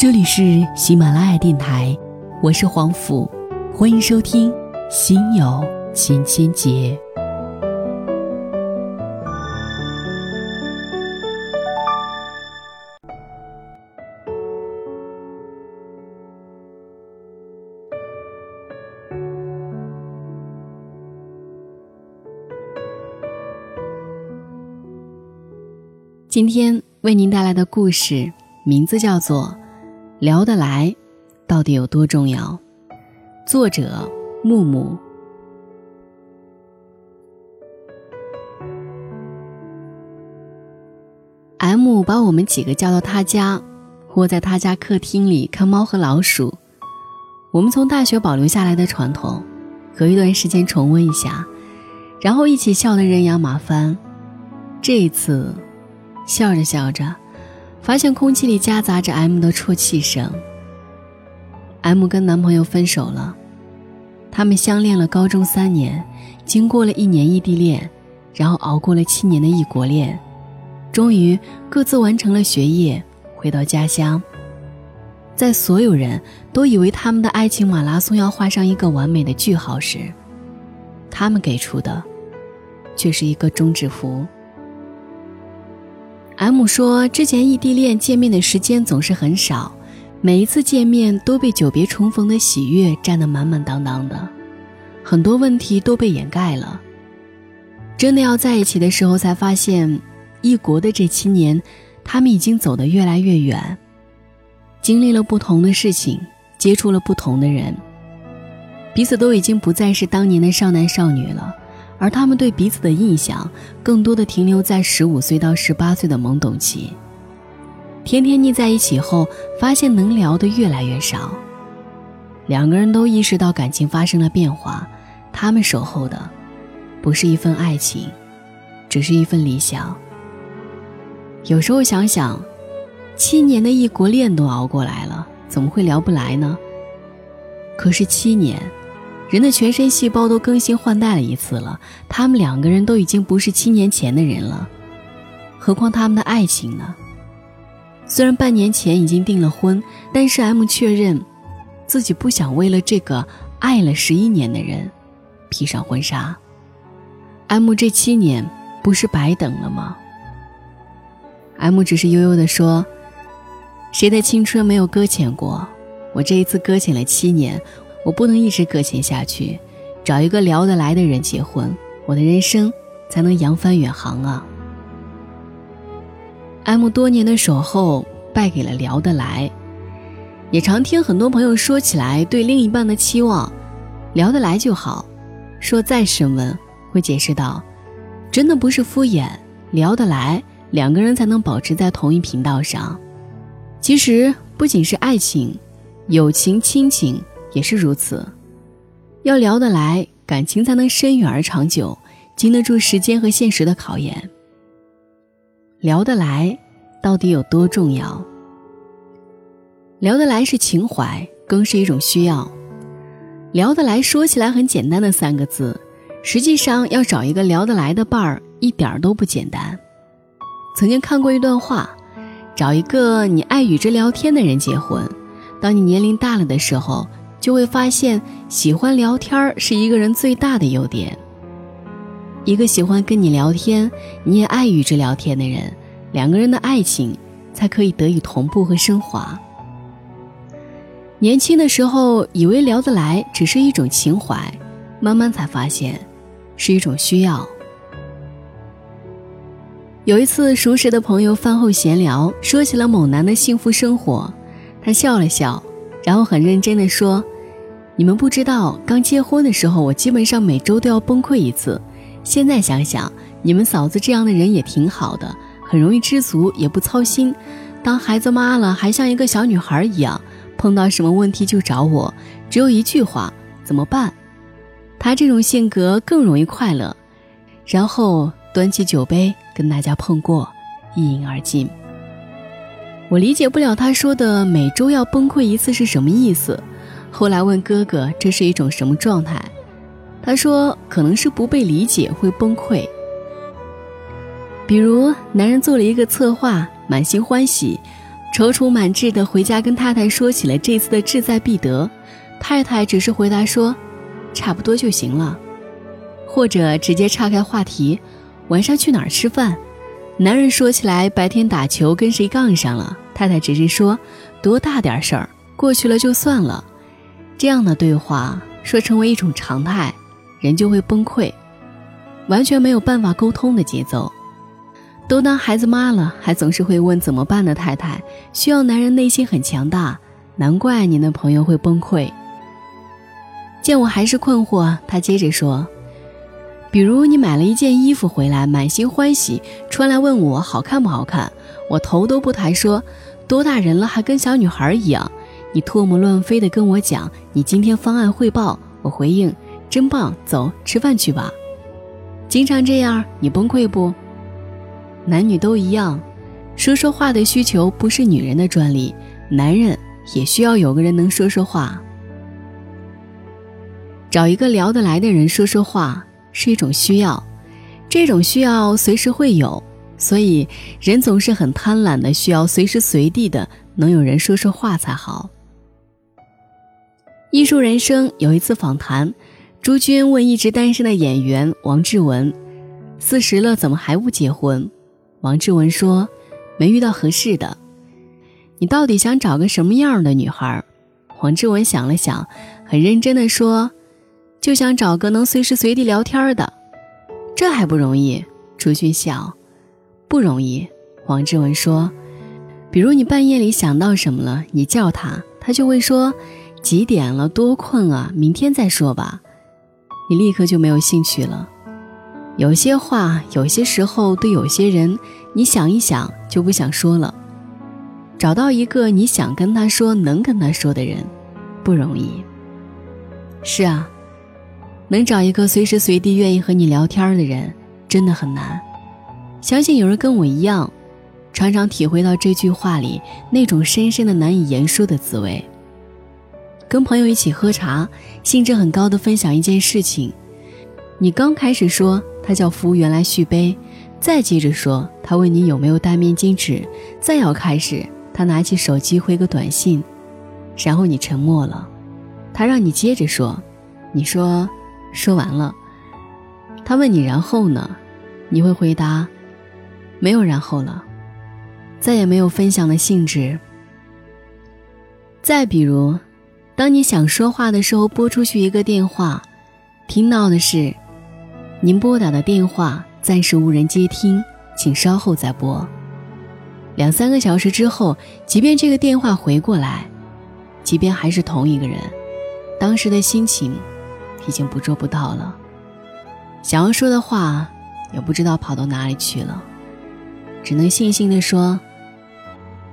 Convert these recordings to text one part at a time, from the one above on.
这里是喜马拉雅电台，我是黄甫，欢迎收听《心有千千结》。今天为您带来的故事名字叫做。聊得来，到底有多重要？作者木木。M 把我们几个叫到他家，窝在他家客厅里看猫和老鼠。我们从大学保留下来的传统，隔一段时间重温一下，然后一起笑得人仰马翻。这一次，笑着笑着。发现空气里夹杂着 M 的啜泣声。M 跟男朋友分手了，他们相恋了高中三年，经过了一年异地恋，然后熬过了七年的异国恋，终于各自完成了学业，回到家乡。在所有人都以为他们的爱情马拉松要画上一个完美的句号时，他们给出的，却是一个终止符。M 说：“之前异地恋见面的时间总是很少，每一次见面都被久别重逢的喜悦占得满满当当的，很多问题都被掩盖了。真的要在一起的时候，才发现，异国的这七年，他们已经走得越来越远，经历了不同的事情，接触了不同的人，彼此都已经不再是当年的少男少女了。”而他们对彼此的印象，更多的停留在十五岁到十八岁的懵懂期。天天腻在一起后，发现能聊的越来越少。两个人都意识到感情发生了变化，他们守候的，不是一份爱情，只是一份理想。有时候想想，七年的异国恋都熬过来了，怎么会聊不来呢？可是七年。人的全身细胞都更新换代了一次了，他们两个人都已经不是七年前的人了，何况他们的爱情呢？虽然半年前已经订了婚，但是 M 确认，自己不想为了这个爱了十一年的人，披上婚纱。M 这七年不是白等了吗？M 只是悠悠地说：“谁的青春没有搁浅过？我这一次搁浅了七年。”我不能一直搁浅下去，找一个聊得来的人结婚，我的人生才能扬帆远航啊！M 多年的守候败给了聊得来，也常听很多朋友说起来对另一半的期望，聊得来就好，说再深问会解释到，真的不是敷衍，聊得来两个人才能保持在同一频道上。其实不仅是爱情，友情、亲情。也是如此，要聊得来，感情才能深远而长久，经得住时间和现实的考验。聊得来，到底有多重要？聊得来是情怀，更是一种需要。聊得来说起来很简单的三个字，实际上要找一个聊得来的伴儿，一点都不简单。曾经看过一段话，找一个你爱与之聊天的人结婚，当你年龄大了的时候。就会发现，喜欢聊天是一个人最大的优点。一个喜欢跟你聊天，你也爱与之聊天的人，两个人的爱情才可以得以同步和升华。年轻的时候以为聊得来只是一种情怀，慢慢才发现，是一种需要。有一次，熟识的朋友饭后闲聊，说起了某男的幸福生活，他笑了笑。然后很认真的说：“你们不知道，刚结婚的时候，我基本上每周都要崩溃一次。现在想想，你们嫂子这样的人也挺好的，很容易知足，也不操心。当孩子妈了，还像一个小女孩一样，碰到什么问题就找我，只有一句话：怎么办？她这种性格更容易快乐。然后端起酒杯跟大家碰过，一饮而尽。”我理解不了他说的每周要崩溃一次是什么意思。后来问哥哥这是一种什么状态，他说可能是不被理解会崩溃。比如男人做了一个策划，满心欢喜，踌躇满志的回家跟太太说起了这次的志在必得，太太只是回答说：“差不多就行了。”或者直接岔开话题：“晚上去哪儿吃饭？”男人说起来白天打球跟谁杠上了，太太只是说：“多大点事儿，过去了就算了。”这样的对话说成为一种常态，人就会崩溃，完全没有办法沟通的节奏。都当孩子妈了，还总是会问怎么办的太太，需要男人内心很强大，难怪你的朋友会崩溃。见我还是困惑，他接着说：“比如你买了一件衣服回来，满心欢喜，穿来问我好看不好看，我头都不抬说，多大人了还跟小女孩一样。你唾沫乱飞的跟我讲你今天方案汇报，我回应真棒，走吃饭去吧。经常这样，你崩溃不？”男女都一样，说说话的需求不是女人的专利，男人也需要有个人能说说话。找一个聊得来的人说说话是一种需要，这种需要随时会有，所以人总是很贪婪的，需要随时随地的能有人说说话才好。艺术人生有一次访谈，朱军问一直单身的演员王志文：“四十了怎么还不结婚？”王志文说：“没遇到合适的，你到底想找个什么样的女孩？”王志文想了想，很认真的说：“就想找个能随时随地聊天的，这还不容易。”朱军笑：“不容易。”王志文说：“比如你半夜里想到什么了，你叫他，他就会说：几点了？多困啊，明天再说吧。你立刻就没有兴趣了。”有些话，有些时候对有些人，你想一想就不想说了。找到一个你想跟他说、能跟他说的人，不容易。是啊，能找一个随时随地愿意和你聊天的人，真的很难。相信有人跟我一样，常常体会到这句话里那种深深的难以言说的滋味。跟朋友一起喝茶，兴致很高的分享一件事情，你刚开始说。他叫服务员来续杯，再接着说，他问你有没有带面巾纸，再要开始，他拿起手机回个短信，然后你沉默了，他让你接着说，你说说完了，他问你然后呢，你会回答没有然后了，再也没有分享的兴致。再比如，当你想说话的时候，拨出去一个电话，听到的是。您拨打的电话暂时无人接听，请稍后再拨。两三个小时之后，即便这个电话回过来，即便还是同一个人，当时的心情已经捕捉不到了，想要说的话也不知道跑到哪里去了，只能悻悻地说：“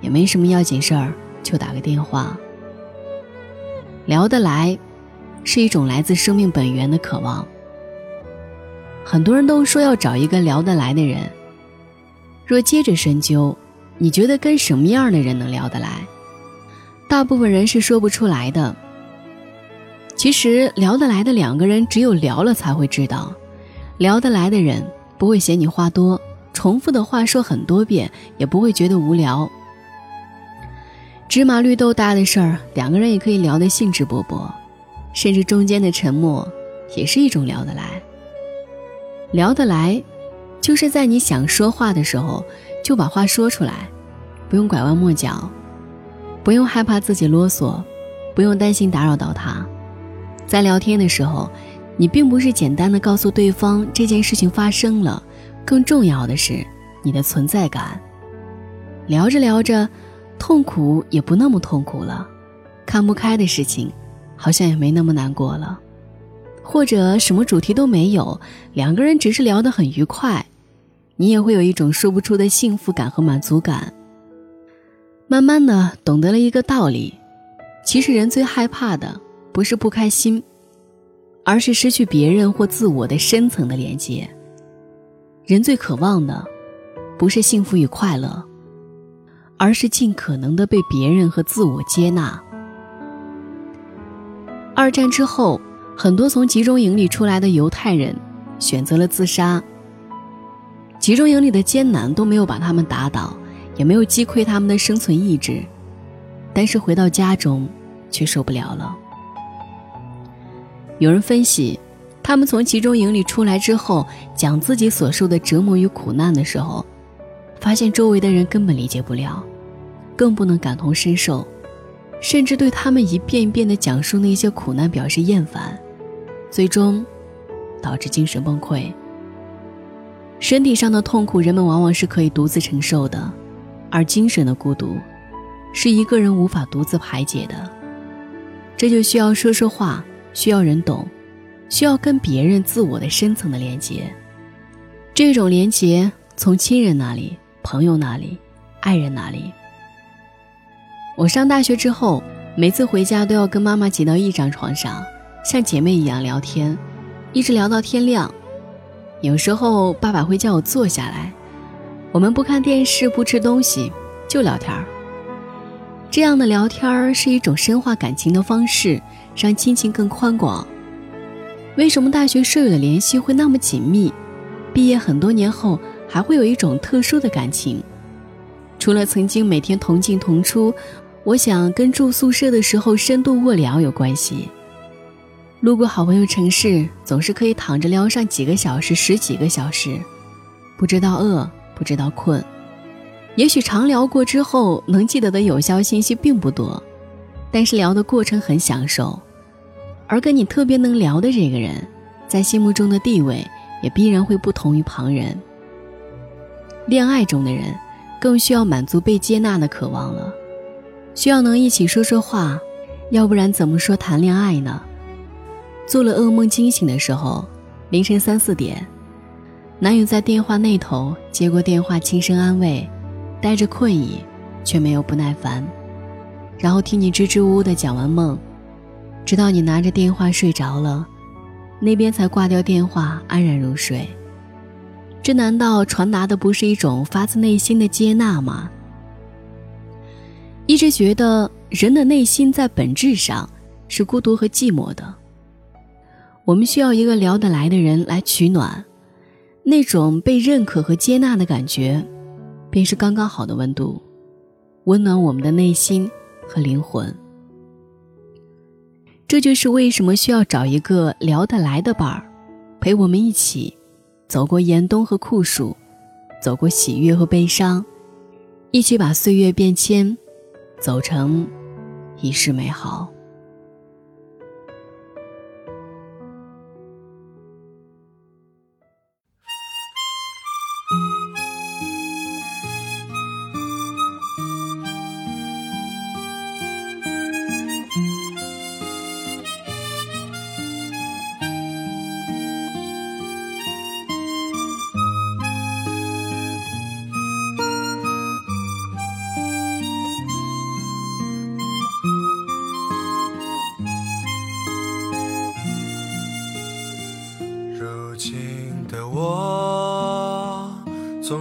也没什么要紧事儿，就打个电话。”聊得来，是一种来自生命本源的渴望。很多人都说要找一个聊得来的人。若接着深究，你觉得跟什么样的人能聊得来？大部分人是说不出来的。其实聊得来的两个人，只有聊了才会知道。聊得来的人不会嫌你话多，重复的话说很多遍也不会觉得无聊。芝麻绿豆大的事儿，两个人也可以聊得兴致勃勃，甚至中间的沉默也是一种聊得来。聊得来，就是在你想说话的时候，就把话说出来，不用拐弯抹角，不用害怕自己啰嗦，不用担心打扰到他。在聊天的时候，你并不是简单的告诉对方这件事情发生了，更重要的是你的存在感。聊着聊着，痛苦也不那么痛苦了，看不开的事情，好像也没那么难过了。或者什么主题都没有，两个人只是聊得很愉快，你也会有一种说不出的幸福感和满足感。慢慢的懂得了一个道理，其实人最害怕的不是不开心，而是失去别人或自我的深层的连接。人最渴望的，不是幸福与快乐，而是尽可能的被别人和自我接纳。二战之后。很多从集中营里出来的犹太人选择了自杀。集中营里的艰难都没有把他们打倒，也没有击溃他们的生存意志，但是回到家中，却受不了了。有人分析，他们从集中营里出来之后，讲自己所受的折磨与苦难的时候，发现周围的人根本理解不了，更不能感同身受，甚至对他们一遍一遍的讲述那些苦难表示厌烦，最终导致精神崩溃。身体上的痛苦，人们往往是可以独自承受的，而精神的孤独，是一个人无法独自排解的。这就需要说说话，需要人懂，需要跟别人自我的深层的连接。这种连接从亲人那里、朋友那里、爱人那里。我上大学之后，每次回家都要跟妈妈挤到一张床上，像姐妹一样聊天，一直聊到天亮。有时候爸爸会叫我坐下来，我们不看电视，不吃东西，就聊天儿。这样的聊天儿是一种深化感情的方式，让亲情更宽广。为什么大学舍友的联系会那么紧密？毕业很多年后还会有一种特殊的感情？除了曾经每天同进同出，我想跟住宿舍的时候深度卧聊有关系。路过好朋友城市，总是可以躺着聊上几个小时、十几个小时，不知道饿，不知道困。也许长聊过之后，能记得的有效信息并不多，但是聊的过程很享受。而跟你特别能聊的这个人，在心目中的地位也必然会不同于旁人。恋爱中的人，更需要满足被接纳的渴望了，需要能一起说说话，要不然怎么说谈恋爱呢？做了噩梦惊醒的时候，凌晨三四点，男友在电话那头接过电话，轻声安慰，带着困意，却没有不耐烦，然后听你支支吾吾的讲完梦，直到你拿着电话睡着了，那边才挂掉电话，安然入睡。这难道传达的不是一种发自内心的接纳吗？一直觉得人的内心在本质上是孤独和寂寞的。我们需要一个聊得来的人来取暖，那种被认可和接纳的感觉，便是刚刚好的温度，温暖我们的内心和灵魂。这就是为什么需要找一个聊得来的伴儿，陪我们一起走过严冬和酷暑，走过喜悦和悲伤，一起把岁月变迁，走成一世美好。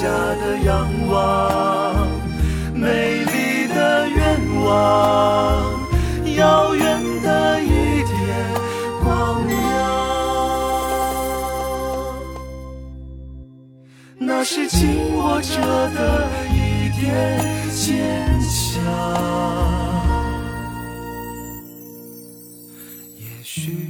下的仰望，美丽的愿望，遥远的一点光亮，那是紧握着的一点坚强。也许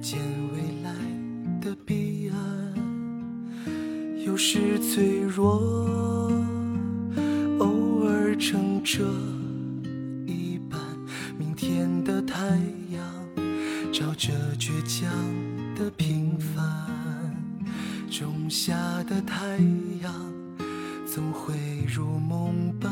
见未来的彼岸。有时脆弱，偶尔撑着一半。明天的太阳，照着倔强的平凡。种下的太阳，总会如梦般